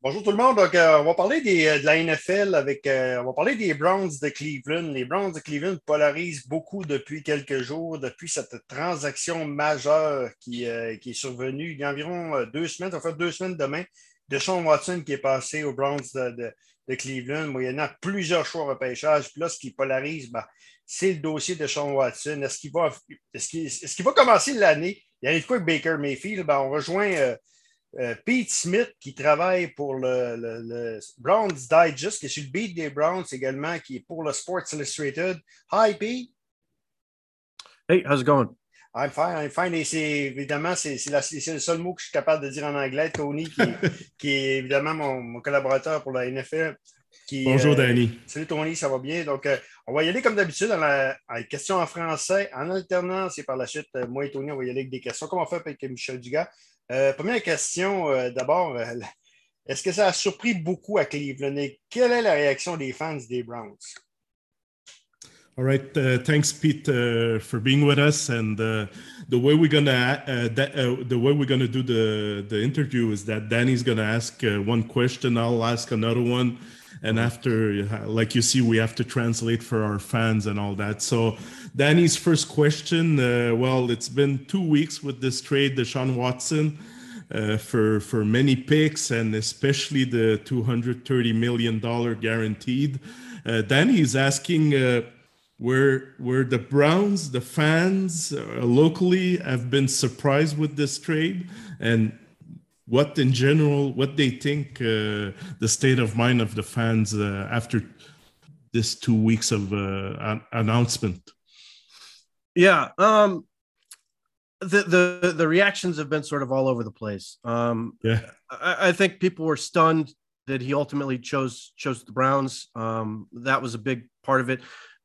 Bonjour tout le monde. Donc, euh, on va parler des, euh, de la NFL avec. Euh, on va parler des Browns de Cleveland. Les Browns de Cleveland polarisent beaucoup depuis quelques jours, depuis cette transaction majeure qui, qui est survenue il y a environ deux semaines. Ça va faire deux semaines demain de Sean Watson qui est passé aux Browns de, de, Cleveland, moyennant plusieurs choix de repêchage. Puis là, ce qui polarise, ben, c'est le dossier de Sean Watson. Est-ce qu'il va, est qu'il, est qu'il va commencer l'année? Il y a quoi avec Baker Mayfield? Ben, on rejoint. Euh, Pete Smith, qui travaille pour le, Browns Digest, qui est sur le beat des Browns également, qui est pour le Sports Illustrated. Hi, Pete. Hey, how's it going? I'm fine, I'm fine. Et c'est évidemment, c'est le seul mot que je suis capable de dire en anglais. Tony, qui, qui est évidemment mon, collaborateur pour la NFL. Bonjour, euh, Danny. Salut, Tony, ça va bien? Donc, euh, on va y aller comme d'habitude dans la, question en français, en alternance, et par la suite, moi et Tony, on va y aller avec des questions, comme on fait avec Michel Dugas. Euh, première question, euh, d'abord, euh, est-ce que ça a surpris beaucoup à Cleveland et quelle est la réaction des fans des Browns? All right, uh, thanks, Pete, uh, for being with us. And uh, the way we're gonna uh, uh, the way we're gonna do the the interview is that Danny's gonna ask uh, one question, I'll ask another one, and after, like you see, we have to translate for our fans and all that. So Danny's first question. Uh, well, it's been two weeks with this trade, Deshaun Watson, uh, for for many picks and especially the 230 million dollar guaranteed. Uh, Danny asking. Uh, where where the Browns, the fans uh, locally have been surprised with this trade, and what in general, what they think uh, the state of mind of the fans after this two weeks of uh, announcement. Yeah. Um, the, the the reactions have been sort of all over the place. Um, yeah, I, I, think people were stunned that he ultimately chose chose the Browns. Um, that was a big part of it.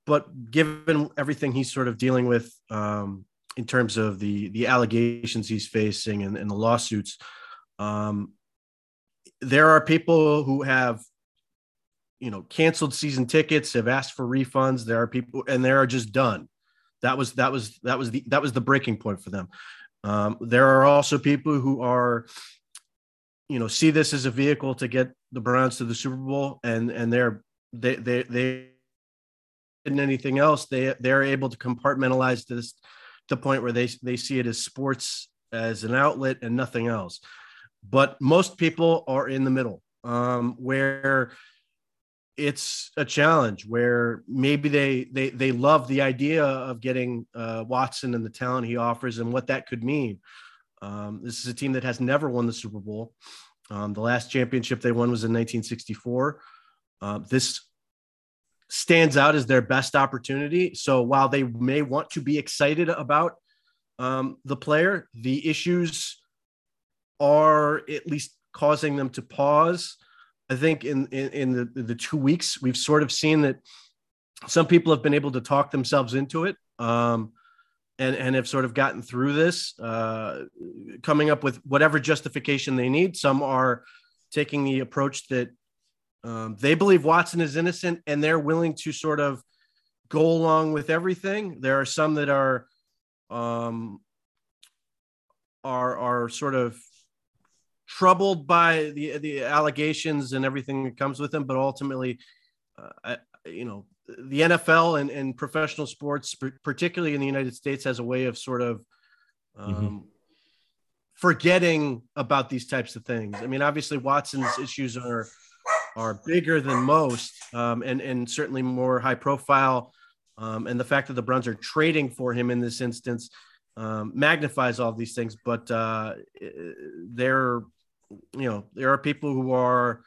But given everything he's sort of dealing with um, in terms of the the allegations he's facing and, and the lawsuits, um, there are people who have you know canceled season tickets, have asked for refunds. There are people, and they are just done. That was that was that was the that was the breaking point for them. Um, there are also people who are, you know, see this as a vehicle to get the Browns to the Super Bowl, and and they're they they they than anything else they they're able to compartmentalize this to the point where they they see it as sports as an outlet and nothing else. But most people are in the middle, um, where it's a challenge where maybe they they they love the idea of getting uh, Watson and the talent he offers and what that could mean. Um, this is a team that has never won the Super Bowl. Um, the last championship they won was in 1964. Uh, this stands out as their best opportunity. So while they may want to be excited about um, the player, the issues are at least causing them to pause I think in, in, in the, the two weeks, we've sort of seen that some people have been able to talk themselves into it um, and, and have sort of gotten through this, uh, coming up with whatever justification they need. Some are taking the approach that um, they believe Watson is innocent and they're willing to sort of go along with everything. There are some that are um, are are sort of troubled by the the allegations and everything that comes with them, but ultimately, uh, I, you know, the NFL and, and professional sports, particularly in the United States, has a way of sort of um, mm-hmm. forgetting about these types of things. I mean, obviously, Watson's issues are are bigger than most, um, and and certainly more high profile. Um, and the fact that the Browns are trading for him in this instance um, magnifies all these things. But uh, they're you know, there are people who are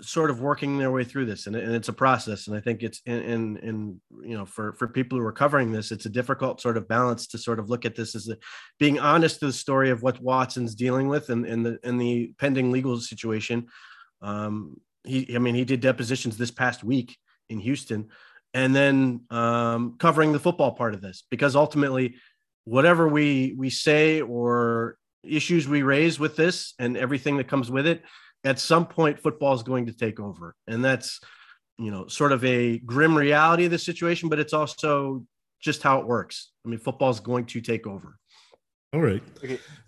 sort of working their way through this and, and it's a process and i think it's in, in, in you know for for people who are covering this it's a difficult sort of balance to sort of look at this as a, being honest to the story of what watson's dealing with and in the in the pending legal situation um he i mean he did depositions this past week in houston and then um covering the football part of this because ultimately whatever we we say or issues we raise with this and everything that comes with it, at some point football is going to take over. And that's, you know, sort of a grim reality of the situation, but it's also just how it works. I mean, football is going to take over. All right.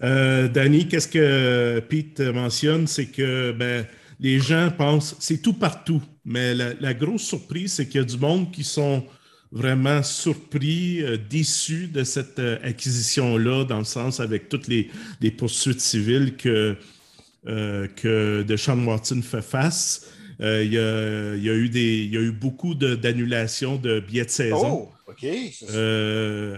Euh, Danny, qu'est-ce que Pete mentionne? C'est que ben, les gens pensent, c'est tout partout, mais la, grosse surprise, c'est qu'il y a du monde qui sont vraiment surpris, euh, déçus de cette euh, acquisition-là, dans le sens avec toutes les, poursuites civiles que, que Deshaun Martin fait face. il, y a, eu des, il y a eu beaucoup d'annulations de, billets de saison oh,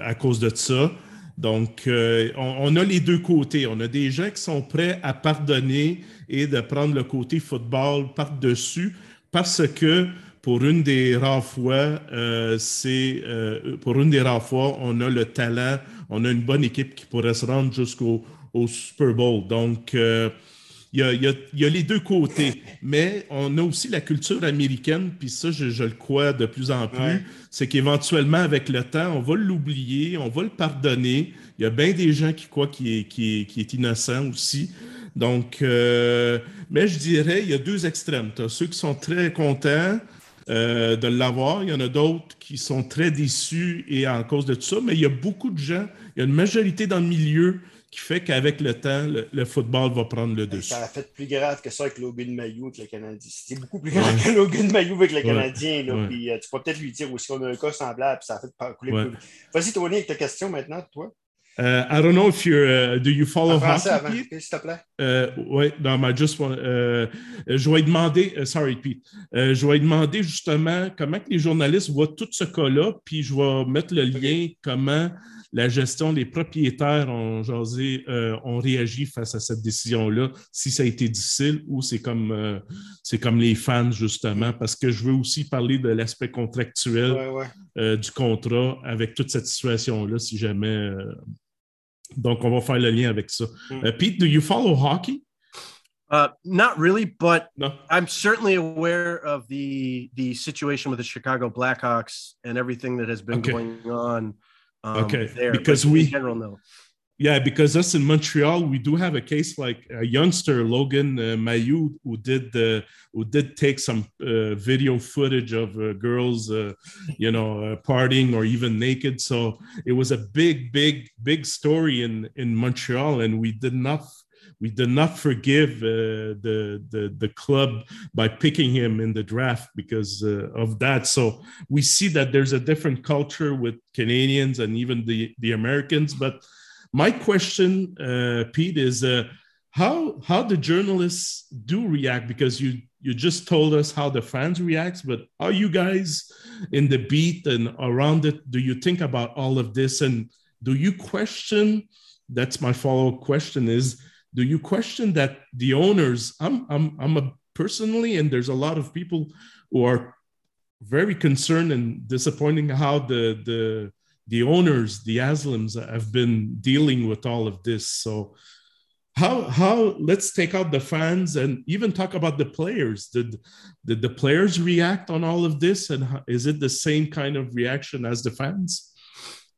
à cause de ça. Donc, euh, on, a les deux côtés. On a des gens qui sont prêts à pardonner et de prendre le côté football par-dessus parce que pour une des rares fois, euh, c'est euh, pour une des rares fois, on a le talent, on a une bonne équipe qui pourrait se rendre jusqu'au Super Bowl. Donc, il y, a, les deux côtés, mais on a aussi la culture américaine, puis ça, je, le crois de plus en plus, c'est qu'éventuellement, avec le temps, on va l'oublier, on va le pardonner. Il y a bien des gens qui croient qu'il est, innocent aussi. Donc, euh, mais je dirais, il y a deux extrêmes. Tu as ceux qui sont très contents euh, de l'avoir, il y en a d'autres qui sont très déçus et en cause de tout ça, mais il y a beaucoup de gens, il y a une majorité dans le milieu qui fait qu'avec le temps, le, football va prendre le dessus. Ça a fait plus grave que ça avec Logan Mayou avec le Canadien. C'est beaucoup plus grave que Logan Mayou avec le Canadien. Là, puis, euh, tu peux peut-être lui dire aussi qu'on a un cas semblable, puis ça a fait couler plus. Vas-y, Tony, avec ta question maintenant, toi. Uh, I don't know if you're. Uh, do you follow hockey? S'il te plaît. Uh, oui, non, mais just want, je vais demander. Uh, sorry, Pete. Uh, je vais demander justement comment les journalistes voient tout ce cas-là, puis je vais mettre le lien comment la gestion, les propriétaires ont jasé, euh, ont réagi face à cette décision-là, si ça a été difficile ou c'est comme, euh, c'est comme les fans, justement, parce que je veux aussi parler de l'aspect contractuel euh, du contrat avec toute cette situation-là, si jamais. Donc, on va faire le lien avec ça. Mm. Pete, do you follow hockey? Uh, not really, but no. I'm certainly aware of the the situation with the Chicago Blackhawks and everything that has been okay. going on um, okay, there, because we general no. Yeah, because us in Montreal, we do have a case like a youngster Logan uh, Mailloux who did the who did take some uh, video footage of uh, girls, uh, you know, uh, partying or even naked. So it was a big, big, big story in in Montreal, and we did not we did not forgive uh, the, the, the club by picking him in the draft because of that. So we see that there's a different culture with Canadians and even the the Americans. But my question, uh, Pete, is uh, how how the journalists do react because you you just told us how the fans react, but are you guys in the beat and around it do you think about all of this and do you question? That's my follow up question: is do you question that the owners i'm i'm i'm a personally and there's a lot of people who are very concerned and disappointing how the the the owners the Haslams have been dealing with all of this so how how let's take out the fans and even talk about the players did did the players react on all of this and is it the same kind of reaction as the fans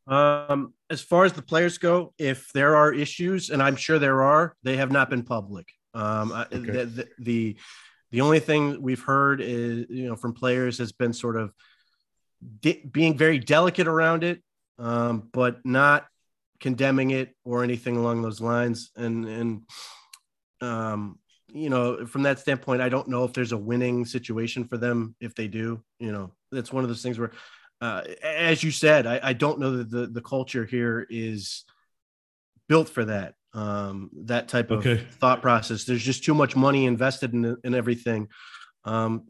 um, as far as the players go, if there are issues, and I'm sure there are, they have not been public. Um, okay. the, the, the, the only thing we've heard is you know from players has been sort of being very delicate around it, um, but not condemning it or anything along those lines. And and um, you know, from that standpoint, I don't know if there's a winning situation for them if they do. You know, that's one of those things where uh, as you said, I, I, don't know that the, the culture here is built for that. Um, that type of okay. thought process. There's just too much money invested in, in everything. Um,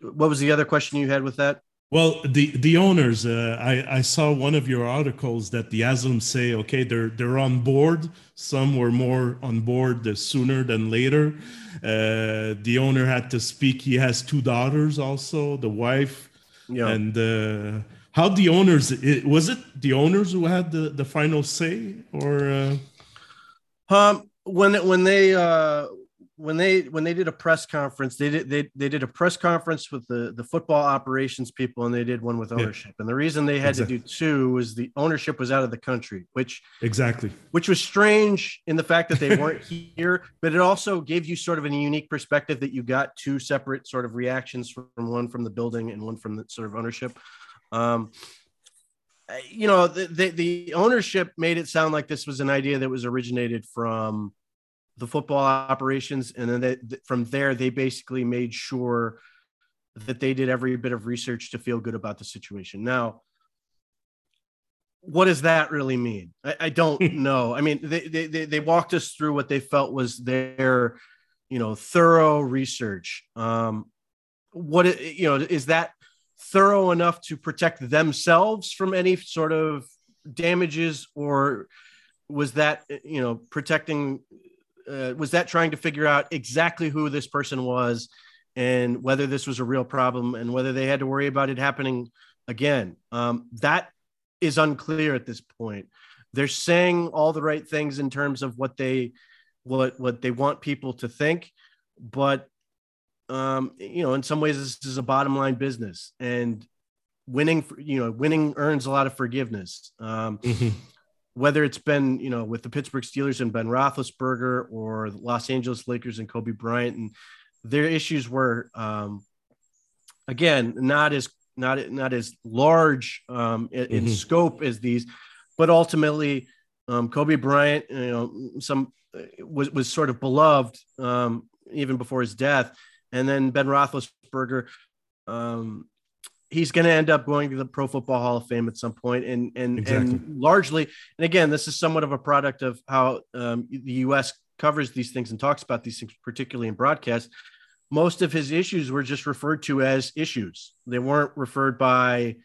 what was the other question you had with that? Well, the the owners, uh, I, I saw one of your articles that the Haslam say, okay, they're they're on board. Some were more on board the sooner than later. Uh, the owner had to speak. He has two daughters, also. The wife yeah. And uh, how the owners it, was it the owners who had the, the final say or uh... um when when they uh when they when they did a press conference, they did they, they did a press conference with the the football operations people, and they did one with ownership. Yeah. And the reason they had exactly. to do two was the ownership was out of the country, which exactly which was strange in the fact that they weren't here, but it also gave you sort of a unique perspective that you got two separate sort of reactions from one from the building and one from the sort of ownership. Um, you know, the, the, the ownership made it sound like this was an idea that was originated from the football operations, and then they, from there they basically made sure that they did every bit of research to feel good about the situation. Now, what does that really mean? I, I don't know. I mean, they, they they walked us through what they felt was their, you know, thorough research. Um, what you know is that thorough enough to protect themselves from any sort of damages, or was that you know protecting? Uh, was that trying to figure out exactly who this person was and whether this was a real problem and whether they had to worry about it happening again? Um, that is unclear at this point. They're saying all the right things in terms of what they what what they want people to think, but um, you know, in some ways, this is a bottom line business, and winning, you know, winning earns a lot of forgiveness. Um, mm-hmm. Whether it's been, you know, with the Pittsburgh Steelers and Ben Roethlisberger, or the Los Angeles Lakers and Kobe Bryant, and their issues were, um, again, not as not not as large um, in, mm-hmm. in, scope as these, but ultimately, um, Kobe Bryant, you know, some was was sort of beloved um, even before his death, and then Ben Roethlisberger. Um, he's going to end up going to the Pro Football Hall of Fame at some point, and and exactly. and largely, and again, this is somewhat of a product of how um, the U.S. covers these things and talks about these things, particularly in broadcast most of his issues were just referred to as issues. They weren't referred by,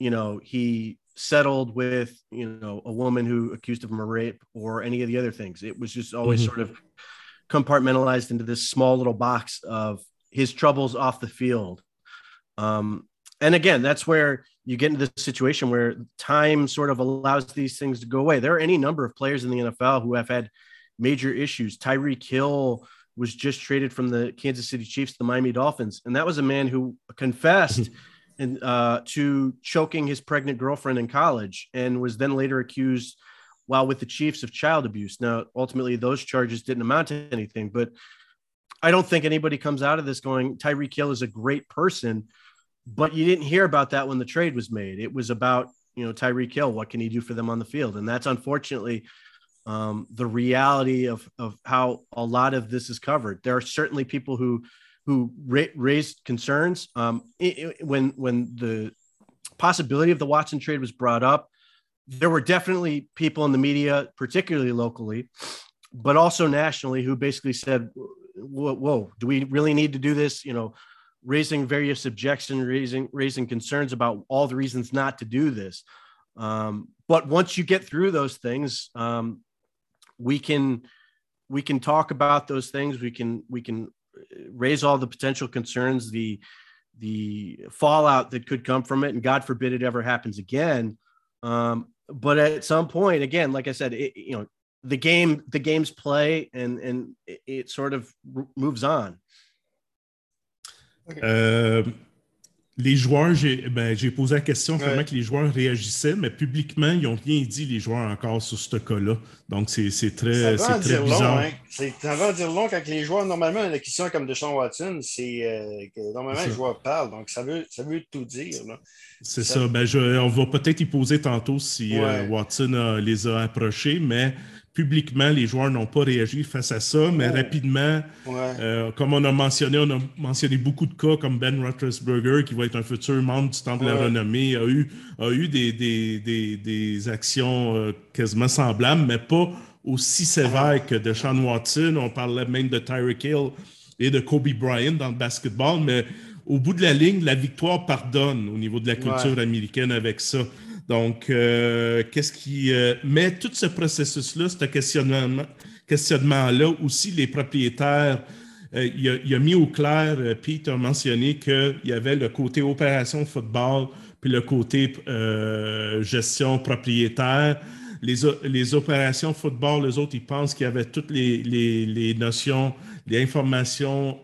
you know, he settled with, you know, a woman who accused of him of rape or any of the other things. It was just always mm-hmm. sort of compartmentalized into this small little box of his troubles off the field. Um, and again, that's where you get into this situation where time sort of allows these things to go away. There are any number of players in the NFL who have had major issues. Tyreek Hill, was just traded from the Kansas City Chiefs to the Miami Dolphins, and that was a man who confessed and uh, to choking his pregnant girlfriend in college, and was then later accused while with the Chiefs of child abuse. Now, ultimately, those charges didn't amount to anything, but I don't think anybody comes out of this going Tyreek Hill is a great person, but you didn't hear about that when the trade was made. It was about you know Tyreek Hill, what can he do for them on the field, and that's unfortunately um, the reality of, of how a lot of this is covered. There are certainly people who who ra- raised concerns um, it, it, when when the possibility of the Watson trade was brought up. There were definitely people in the media, particularly locally, but also nationally, who basically said, "Whoa, whoa do we really need to do this?" You know, raising various objections, raising raising concerns about all the reasons not to do this. Um, but once you get through those things, um, we can we can talk about those things. We can we can raise all the potential concerns the the fallout that could come from it and god forbid it ever happens again. Um, but at some point again like i said it, you know the game the games play and and it, it sort of moves on okay. uh, les joueurs, j'ai ben, posé la question comment ouais. que les joueurs réagissaient, mais publiquement, ils n'ont rien dit, les joueurs, encore sur ce cas-là. Donc, c'est très, très bizarre. Long, hein? Ça va dire long quand les joueurs, normalement, la question comme de Sean Watson, c'est euh, que normalement, les joueurs parlent. Donc, ça veut, ça veut tout dire. C'est ça. Ben, je, on va peut-être y poser tantôt si euh, Watson les a approchés, mais publiquement, les joueurs n'ont pas réagi face à ça, mais oh. rapidement, euh, comme on a mentionné, on a mentionné beaucoup de cas comme Ben Roethlisberger, qui va être un futur membre du Temple de la Renommée, a eu, a eu des, des, des, actions euh, quasiment semblables, mais pas aussi sévères que de Sean Watson. On parlait même de Tyreek Hill et de Kobe Bryant dans le basketball, mais au bout de la ligne, la victoire pardonne au niveau de la culture américaine avec ça. Donc, euh, qu'est-ce qui. Euh, mais tout ce processus-là, ce questionnement-là, questionnement aussi, les propriétaires, euh, il, a, mis au clair, Pete a mentionné qu'il y avait le côté opération football, puis le côté gestion propriétaire. Les, opérations football, les autres, ils pensent qu'il y avait toutes les notions, les informations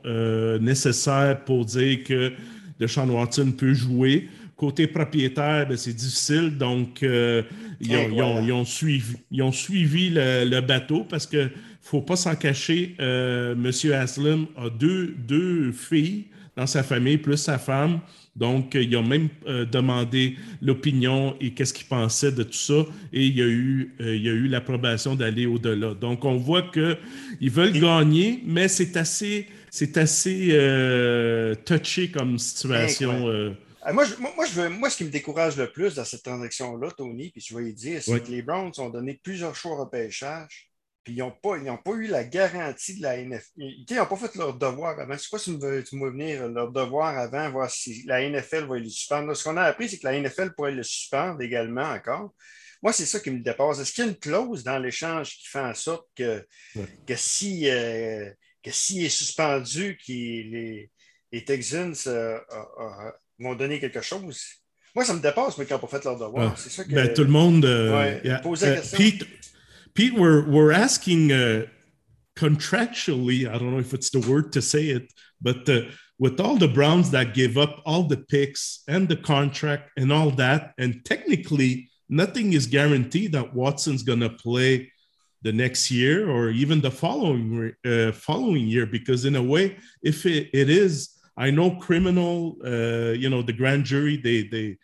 nécessaires pour dire que Deshaun Watson peut jouer. Côté propriétaire, ben, c'est difficile. Donc, euh, ils, ont, suivi, ils ont suivi le, bateau parce que faut pas s'en cacher. Euh, Monsieur Aslam a deux, deux filles dans sa famille, plus sa femme. Donc, ils ont même demandé l'opinion et qu'est-ce qu'ils pensaient de tout ça. Et il y a eu, il y a eu l'approbation d'aller au-delà. Donc, on voit qu'ils veulent gagner, mais c'est assez, c'est assez touché comme situation. Ah, moi, je, moi, je veux, moi, ce qui me décourage le plus dans cette transaction-là, Tony, puis je vais y dire, c'est que les Browns ont donné plusieurs choix au pêchage, puis ils n'ont pas, pas eu la garantie de la NFL. Ils n'ont pas fait leur devoir avant. Je ne sais pas si tu me venir leur devoir avant, voir si la NFL va les suspendre? ce qu'on a appris, c'est que la NFL pourrait le suspendre également encore. Moi, c'est ça qui me dépasse. Est-ce qu'il y a une clause dans l'échange qui fait en sorte que, que si euh, que s'il est suspendu, les, les Texans euh, m'ont donné quelque chose. Moi, ça me dépasse, mais n'ont pas fait leur devoir. Ah. C'est ça que. Ben, tout le monde. Uh, yeah. uh, Pete, Pete, we're, we're asking uh, contractually, I don't know if it's the word to say it, but uh, with all the Browns that gave up all the picks and the contract and all that, and technically, nothing is guaranteed that Watson's going to play the next year or even the following uh, following year because in a way if it, it is I know criminal, uh, you know, the grand jury, they, they,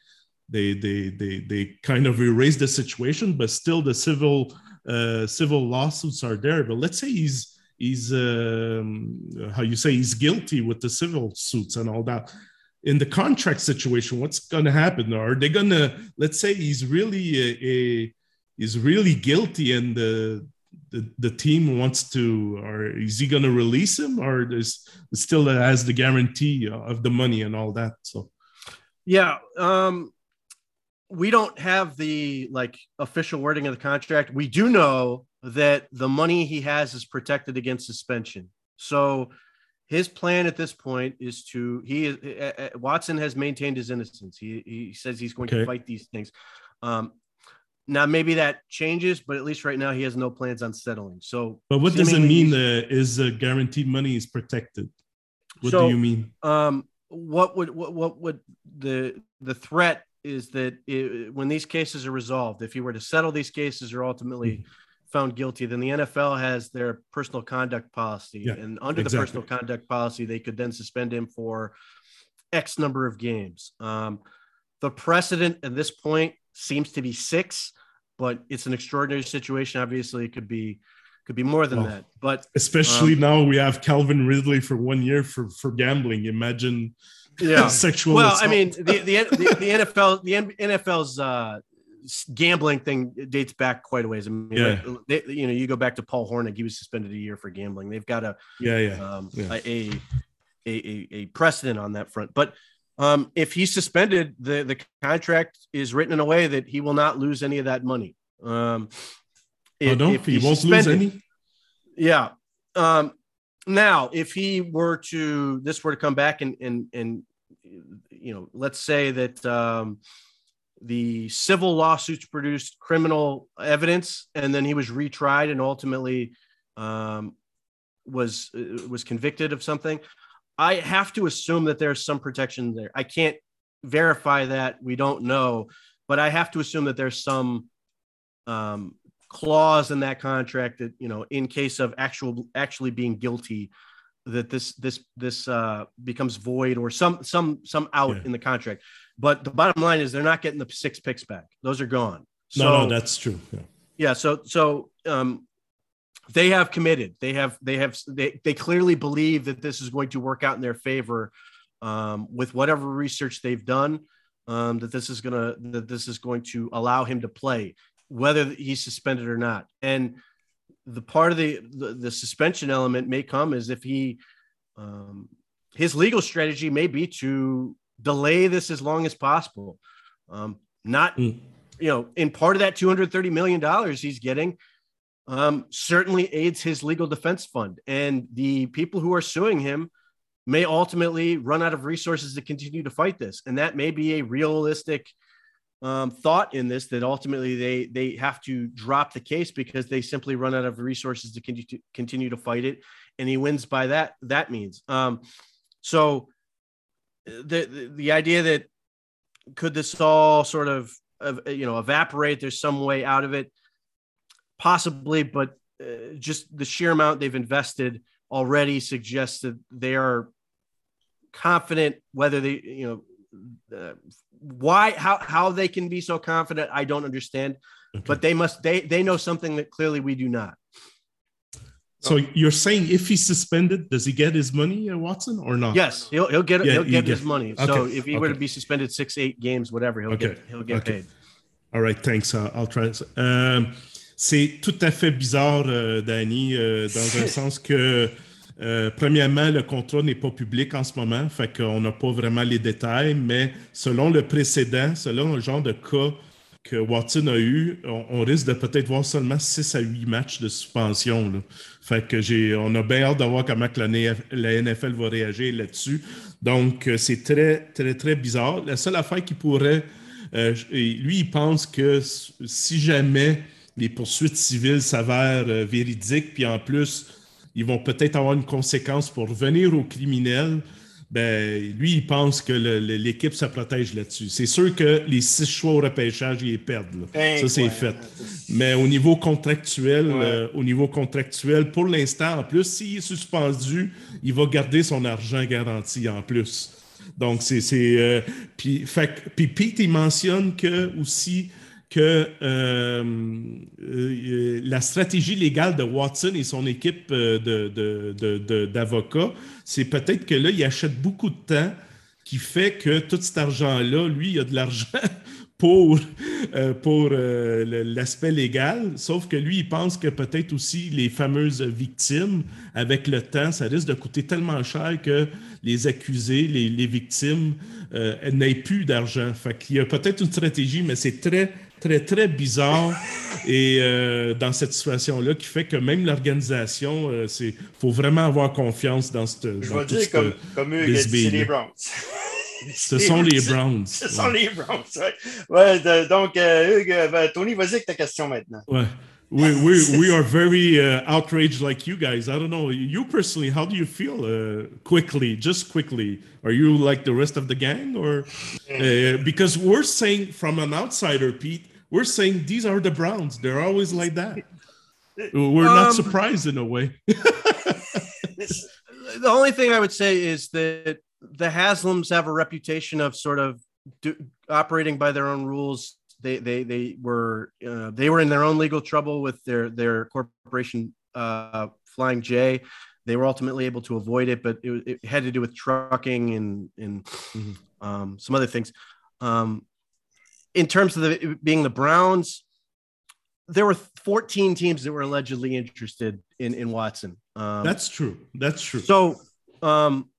they, they, they, they kind of erase the situation, but still the civil, uh, civil lawsuits are there. But let's say he's, he's, um, how you say, he's guilty with the civil suits and all that. In the contract situation, what's going to happen? Are they going to, let's say he's really a, a is really guilty and the the, the team wants to or is he going to release him or is still has the guarantee of the money and all that so? Yeah um we don't have the like official wording of the contract. We do know that the money he has is protected against suspension. So his plan at this point is to he is uh, uh watson has maintained his innocence. He, he says he's going okay. to fight these things. Um, now maybe that changes, but at least right now he has no plans on settling. So, but what does it mean? Uh, is uh, guaranteed money is protected? What so, do you mean? Um, what would what, what would the the threat is that it, when these cases are resolved, if he were to settle these cases or ultimately mm-hmm. found guilty, then the NFL has their personal conduct policy, yeah, and under exactly. the personal conduct policy, they could then suspend him for X number of games. Um, the precedent at this point seems to be six, but it's an extraordinary situation. Obviously, it could be could be more than oh, that. But especially um, now we have Calvin Ridley for one year for for gambling. Imagine yeah sexual. Well, assault. I mean the the, the, the NFL the NFL's uh, gambling thing dates back quite a ways. I mean, yeah. Like, they, you know, you go back to Paul Hornung; he was suspended a year for gambling. They've got a yeah yeah, um, yeah. A, a, a a precedent on that front, but um, if he's suspended, the, the contract is written in a way that he will not lose any of that money. Um, if, oh, no, he won't lose any. Yeah. Um, now, if he were to, this were to come back and, and, and, you know, let's say that, um, the civil lawsuits produced criminal evidence and then he was retried and ultimately, um, was, uh, was convicted of something. I have to assume that there's some protection there. I can't verify that. We don't know, but I have to assume that there's some um, clause in that contract that you know, in case of actual actually being guilty, that this this this uh, becomes void or some some some out yeah. in the contract. But the bottom line is they're not getting the six picks back; those are gone. So, no, no, that's true. Yeah. Yeah. So so um, they have committed. They have they have they, they clearly believe that this is going to work out in their favor um, with whatever research they've done. Um, that this is gonna that this is going to allow him to play, whether he's suspended or not. And the part of the the, the suspension element may come as if he um, his legal strategy may be to delay this as long as possible. Um, not mm. you know in part of that 230 million dollars he's getting um, certainly aids his legal defense fund. And the people who are suing him may ultimately run out of resources to continue to fight this. And that may be a realistic um, thought in this that ultimately they they have to drop the case because they simply run out of resources to continue to, continue to fight it. And he wins by that. That means um, so. The, the the idea that could this all sort of, of you know evaporate? There's some way out of it possibly, but uh, just the sheer amount they've invested already suggests that they are confident whether they, you know, uh, why how how they can be so confident. I don't understand, okay. but they must they they know something that clearly we do not. So you're saying if he's suspended, does he get his money, uh, Watson, or not? Yes, he'll he'll get yeah, he'll get, his money. Okay. So if he okay. were to be suspended six, eight games, whatever, he'll okay. get he'll get paid. All right, thanks. Uh, I'll try. Um, c'est tout à fait bizarre, euh, Danny, euh, dans un sens que euh, premièrement, le contrat n'est pas public en ce moment, fait qu'on n'a pas vraiment les détails, mais selon le précédent, selon le genre de cas que Watson a eu, on, risque de peut-être voir seulement 6 à 8 matchs de suspension. Fait que j'ai, on a bien hâte de voir comment la, la NFL va réagir là-dessus. Donc, euh, c'est très, très, très bizarre. La seule affaire qui pourrait. Euh, lui, il pense que si jamais les poursuites civiles s'avèrent euh, véridiques, puis en plus, ils vont peut-être avoir une conséquence pour revenir aux criminels, ben, lui, il pense que l'équipe se protège là-dessus. C'est sûr que les six choix au repêchage, ils les perdent. Ça, c'est fait. Mais au niveau contractuel, euh, au niveau contractuel, pour l'instant, en plus, s'il est suspendu, il va garder son argent garanti en plus. Donc, c'est. Euh, puis, Pete, il mentionne que aussi que euh, la stratégie légale de Watson et son équipe d'avocats, de, c'est peut-être que là, il achète beaucoup de temps qui fait que tout cet argent-là, lui, il a de l'argent pour, euh, pour euh, l'aspect légal, sauf que lui, il pense que peut-être aussi les fameuses victimes, avec le temps, ça risque de coûter tellement cher que les accusés, les, victimes, euh, n'aient plus d'argent. Qu'il y a peut-être une stratégie, mais c'est très, très, très bizarre et euh, dans cette situation-là qui fait que même l'organisation, il euh, faut vraiment avoir confiance dans cette. Je vais dire comme, comme eux, c'est les Browns. Ce sont les Browns. Ce sont les Browns, ouais. ouais donc, euh, Hugues, ben, Tony, vas-y avec ta question maintenant. Ouais. we, we, we are very uh, outraged like you guys. I don't know. You personally, how do you feel uh, quickly, just quickly? Are you like the rest of the gang? Or uh, because we're saying from an outsider, Pete, we're saying these are the Browns. They're always like that. We're not um, surprised in a way. the only thing I would say is that the Haslams have a reputation of sort of do, operating by their own rules. They they they were uh, they were in their own legal trouble with their their corporation uh, Flying J. They were ultimately able to avoid it, but it, it had to do with trucking and and mm-hmm. um, some other things. Um, in terms of the being the Browns, there were 14 teams that were allegedly interested in in Watson. Um, That's true. That's true. So, um,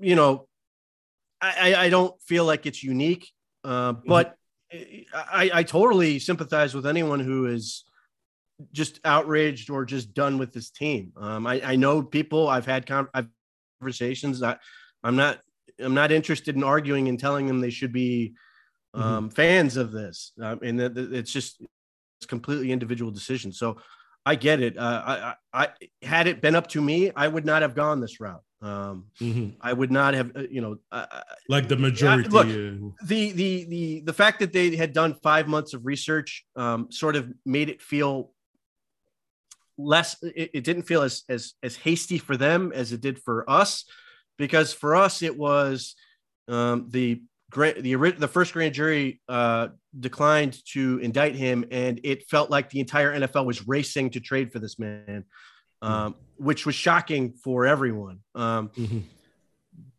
you know, I, I don't feel like it's unique, uh, mm-hmm. but I, I totally sympathize with anyone who is just outraged or just done with this team. Um, I, I know people. I've had conversations. that I'm not. I'm not interested in arguing and telling them they should be. Um, mm-hmm. fans of this, um, and that it's just it's completely individual decision. So I get it. Uh, I, I, had it been up to me, I would not have gone this route. Um, mm-hmm. I would not have, uh, you know, uh, like the majority. look, uh, the the the the fact that they had done five months of research um, sort of made it feel less. It, it didn't feel as as as hasty for them as it did for us, because for us it was um, the the the first grand jury uh, declined to indict him, and it felt like the entire NFL was racing to trade for this man, um, which was shocking for everyone. Um, mm-hmm.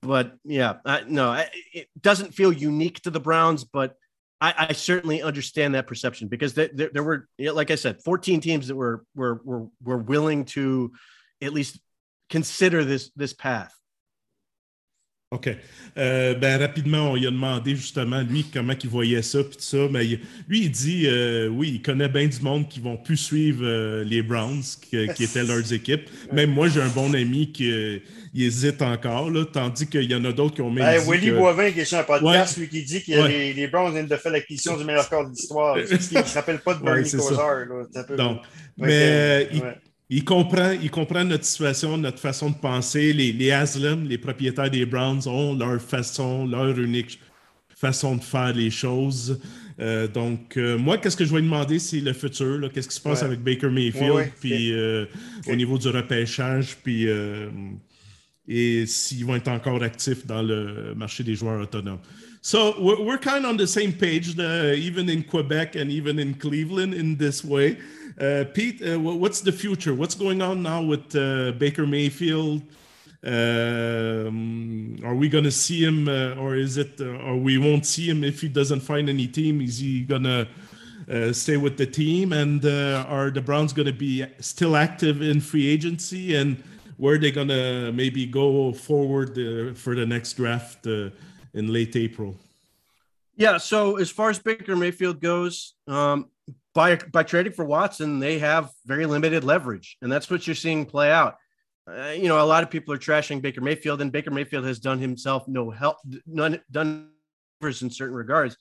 But yeah, I, no, it doesn't feel unique to the Browns, but I, I certainly understand that perception because there, there, there were, like I said, 14 teams that were were were were willing to at least consider this this path. OK. Euh, ben, rapidement, on lui a demandé justement, lui, comment il voyait ça, puis tout ça. Mais lui, il dit, euh, oui, il connaît bien du monde qui vont plus suivre euh, les Browns, qui, étaient leurs équipes. Même moi, j'ai un bon ami qui hésite encore, là, tandis qu'il y en a d'autres qui ont même ben, Willy Boivin, qui est sur un podcast, lui, qui dit que les, les, Browns viennent de faire l'acquisition du meilleur corps de l'histoire. Il ne se rappelle pas de Bernie ouais, Donc, mais il comprend, il comprend notre situation, notre façon de penser. Les, les les propriétaires des Browns, ont leur façon, leur unique façon de faire les choses. Euh, donc, euh, moi, qu'est-ce que je vais demander, c'est le futur. Qu'est-ce qui se passe avec Baker Mayfield, puis euh, au niveau du repêchage, puis et s'ils vont être encore actifs dans le marché des joueurs autonomes. So we're, we're kind of on the same page, uh, even in Quebec and even in Cleveland in this way. Uh, Pete, uh, what's the future? What's going on now with uh, Baker Mayfield? Um, are we going to see him, uh, or is it, uh, or we won't see him if he doesn't find any team? Is he going to uh, stay with the team? And are the Browns going to be still active in free agency? And where are they going to maybe go forward for the next draft in late April? Yeah. So as far as Baker Mayfield goes, um, by by trading for Watson, they have very limited leverage, and that's what you're seeing play out. Uh, you know, a lot of people are trashing Baker Mayfield, and Baker Mayfield has done himself no help, none done in certain regards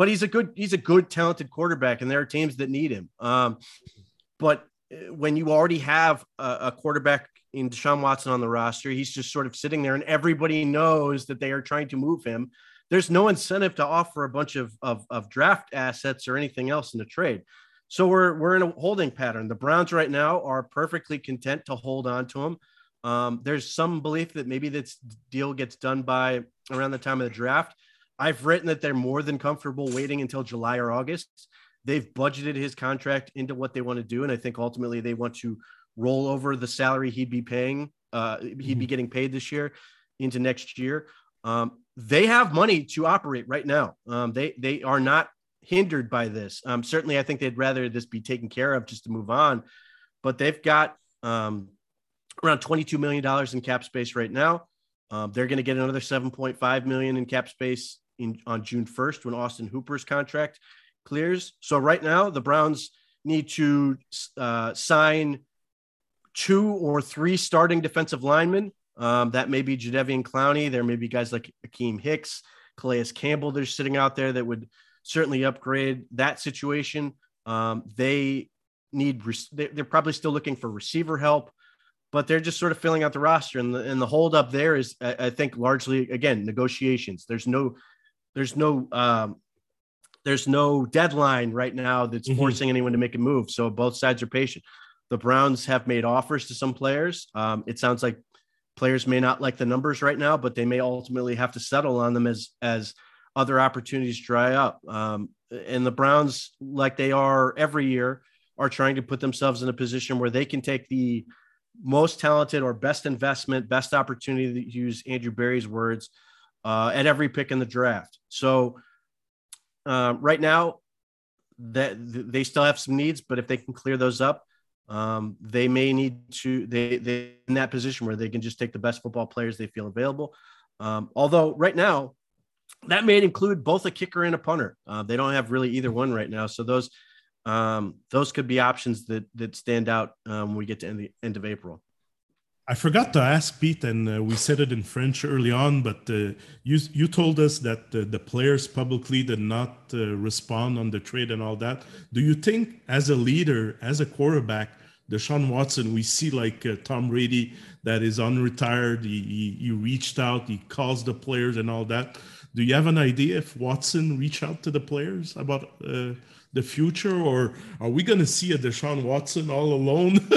but he's a good he's a good talented quarterback, and there are teams that need him. Um, but uh, when you already have a, a, quarterback in Deshaun Watson on the roster, he's just sort of sitting there, and everybody knows that they are trying to move him. There's no incentive to offer a bunch of, of, of draft assets or anything else in the trade. So we're we're in a holding pattern. The Browns right now are perfectly content to hold on to him. Um, there's some belief that maybe this deal gets done by around the time of the draft. I've written that they're more than comfortable waiting until July or August. They've budgeted his contract into what they want to do, and I think ultimately they want to roll over the salary he'd be paying, uh, he'd be mm-hmm. getting paid this year into next year. Um, they have money to operate right now. Um, they they are not hindered by this. Um, certainly, I think they'd rather this be taken care of just to move on, but they've got um, around twenty-two million dollars in cap space right now. Um, they're going to get another 7.5 million in cap space in on June 1st when Austin Hooper's contract clears. So right now the Browns need to uh, sign two or three starting defensive linemen. Um, that may be Jadeveon Clowney. There may be guys like Akiem Hicks, Calais Campbell. They're sitting out there that would certainly upgrade that situation. Um, they need they're probably still looking for receiver help but they're just sort of filling out the roster and the, and the hold up there is I, think largely again negotiations there's no there's no um, there's no deadline right now that's mm-hmm. forcing anyone to make a move. So both sides are patient. The Browns have made offers to some players. Um, it sounds like players may not like the numbers right now, but they may ultimately have to settle on them as as other opportunities dry up. Um, and the Browns, like they are every year, are trying to put themselves in a position where they can take the most talented or best investment, best opportunity to use Andrew Berry's words uh, at every pick in the draft. So uh, right now, that they still have some needs, but if they can clear those up, um, they may need to they they in that position where they can just take the best football players they feel available. Um, although right now, that may include both a kicker and a punter. Uh, they don't have really either one right now, so those um, those could be options that that stand out um, when we get to end, the end of April. I forgot to ask Pete, and uh, we said it in French early on, but uh, you you told us that uh, the players publicly did not uh, respond on the trade and all that. Do you think, as a leader, as a quarterback, Deshaun Watson, we see like uh, Tom Brady that is unretired, he, he, he reached out, he calls the players and all that. Do you have an idea if Watson reach out to the players about uh, the future, or are we going to see a Deshaun Watson all alone?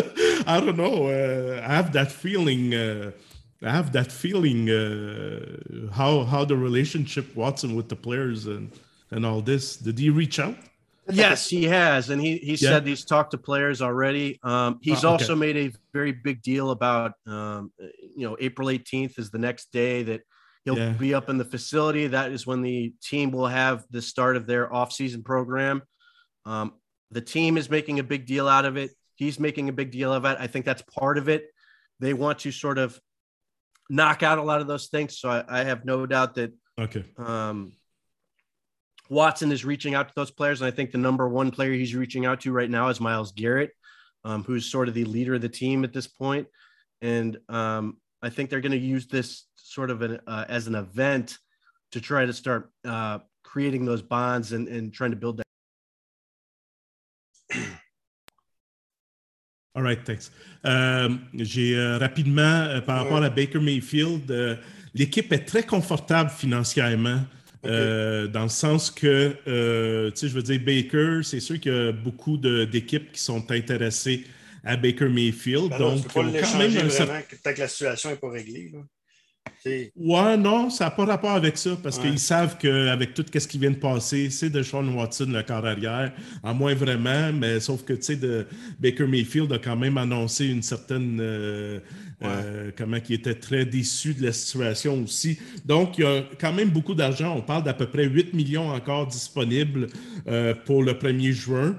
I don't know. Uh, I have that feeling. Uh, I have that feeling uh, how how the relationship Watson with the players and and all this. Did he reach out? Yes, he has, and he he yeah. said he's talked to players already. Um, he's ah, okay. also made a very big deal about um, you know April 18th is the next day that he'll yeah. be up in the facility. That is when the team will have the start of their off-season program. Um, the team is making a big deal out of it. He's making a big deal of it. I think that's part of it. They want to sort of knock out a lot of those things. So I, I have no doubt that okay. Um, Watson is reaching out to those players, and I think the number one player he's reaching out to right now is Myles Garrett, um, who's sort of the leader of the team at this point. And um, I think they're going to use this sort of an, uh, as an event to try to start uh, creating those bonds and, and trying to build that All right, thanks. Euh, j'ai euh, rapidement, euh, par rapport à Baker Mayfield, l'équipe est très confortable financièrement. Dans le sens que, tu sais, je veux dire, Baker, c'est sûr qu'il y a beaucoup d'équipes qui sont intéressées à Baker Mayfield. Ben non, Donc, tu peux pas ont quand même vraiment, tant que la situation n'est pas réglée. là. Ouais, non, ça n'a pas rapport avec ça parce qu'ils savent qu'avec tout ce qui vient de passer, c'est de Sean Watson le corps arrière, à moins vraiment, mais sauf que, tu sais, Baker Mayfield a quand même annoncé une certaine. Euh, euh, comment qui était très déçu de la situation aussi. Donc, il y a quand même beaucoup d'argent. On parle d'à peu près 8 millions encore disponibles euh, pour le 1er juin.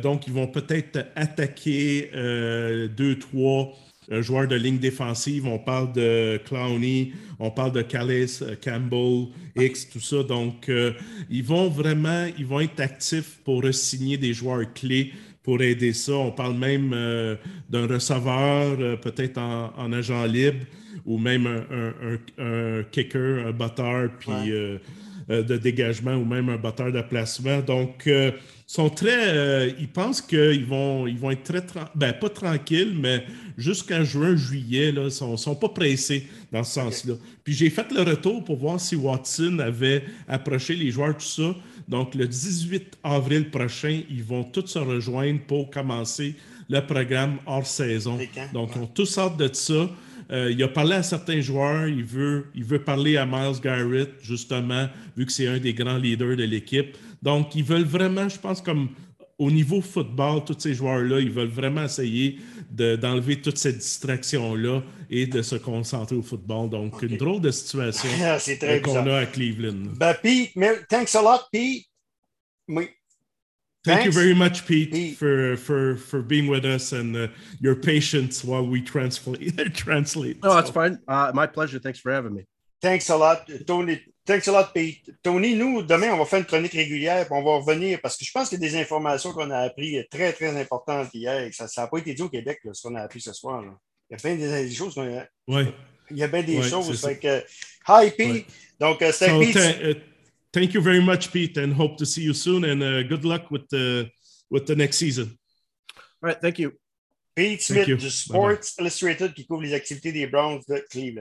donc, ils vont peut-être attaquer 2-3 euh, un joueur de ligne défensive, on parle de Clowney, on parle de Callis, euh, Campbell, X, tout ça. Donc, euh, ils vont vraiment, ils vont être actifs pour signer des joueurs clés pour aider ça. On parle même d'un receveur, peut-être en, agent libre, ou même un, kicker, un batteur, puis de dégagement, ou même un batteur de placement. Donc, sont très. euh, ils pensent qu'ils vont, ils vont être très. Ben, pas tranquilles, mais jusqu'en juin, juillet, ils sont, sont pas pressés dans ce sens-là. Puis j'ai fait le retour pour voir si Watson avait approché les joueurs, tout ça. Donc, le 18 avril prochain, ils vont tous se rejoindre pour commencer le programme hors saison. Donc, ont tous hâte de ça. Euh, il a parlé à certains joueurs. Il veut, il veut parler à Miles Garrett, justement, vu que c'est un des grands leaders de l'équipe. Donc, ils veulent vraiment, je pense, comme au niveau football, tous ces joueurs-là, ils veulent vraiment essayer de- d'enlever toute cette distraction-là et de se concentrer au football. Donc, une drôle de situation Ah, euh, qu'on a à Cleveland. Ben, Pete, thanks a lot, Pete. Oui. Thank you very much, Pete, Pete. for, for, for being with us and uh, your patience while we translate. translate. No, that's So- fine. Uh, my pleasure. Thanks for having me. Thanks a lot, Tony. Thanks a lot, Pete. Tony, nous, demain, on va faire une chronique régulière, puis on va revenir parce que je pense qu'il y a des informations qu'on a apprises très, très importantes hier. et Ça n'a pas été dit au Québec, là, ce qu'on a appris ce soir. là. Il y a bien des, des choses. qu'on a- Ouais. Il y a bien des Ouais, choses. Fait que, hi, Pete. Ouais. Donc, euh, c'était So Pete. uh, thank you very much, Pete, and hope to see you soon. And uh, good luck with the with the next season. All right. Thank you. Pete Smith du Sports Illustrated qui couvre les activités des Browns de Cleveland.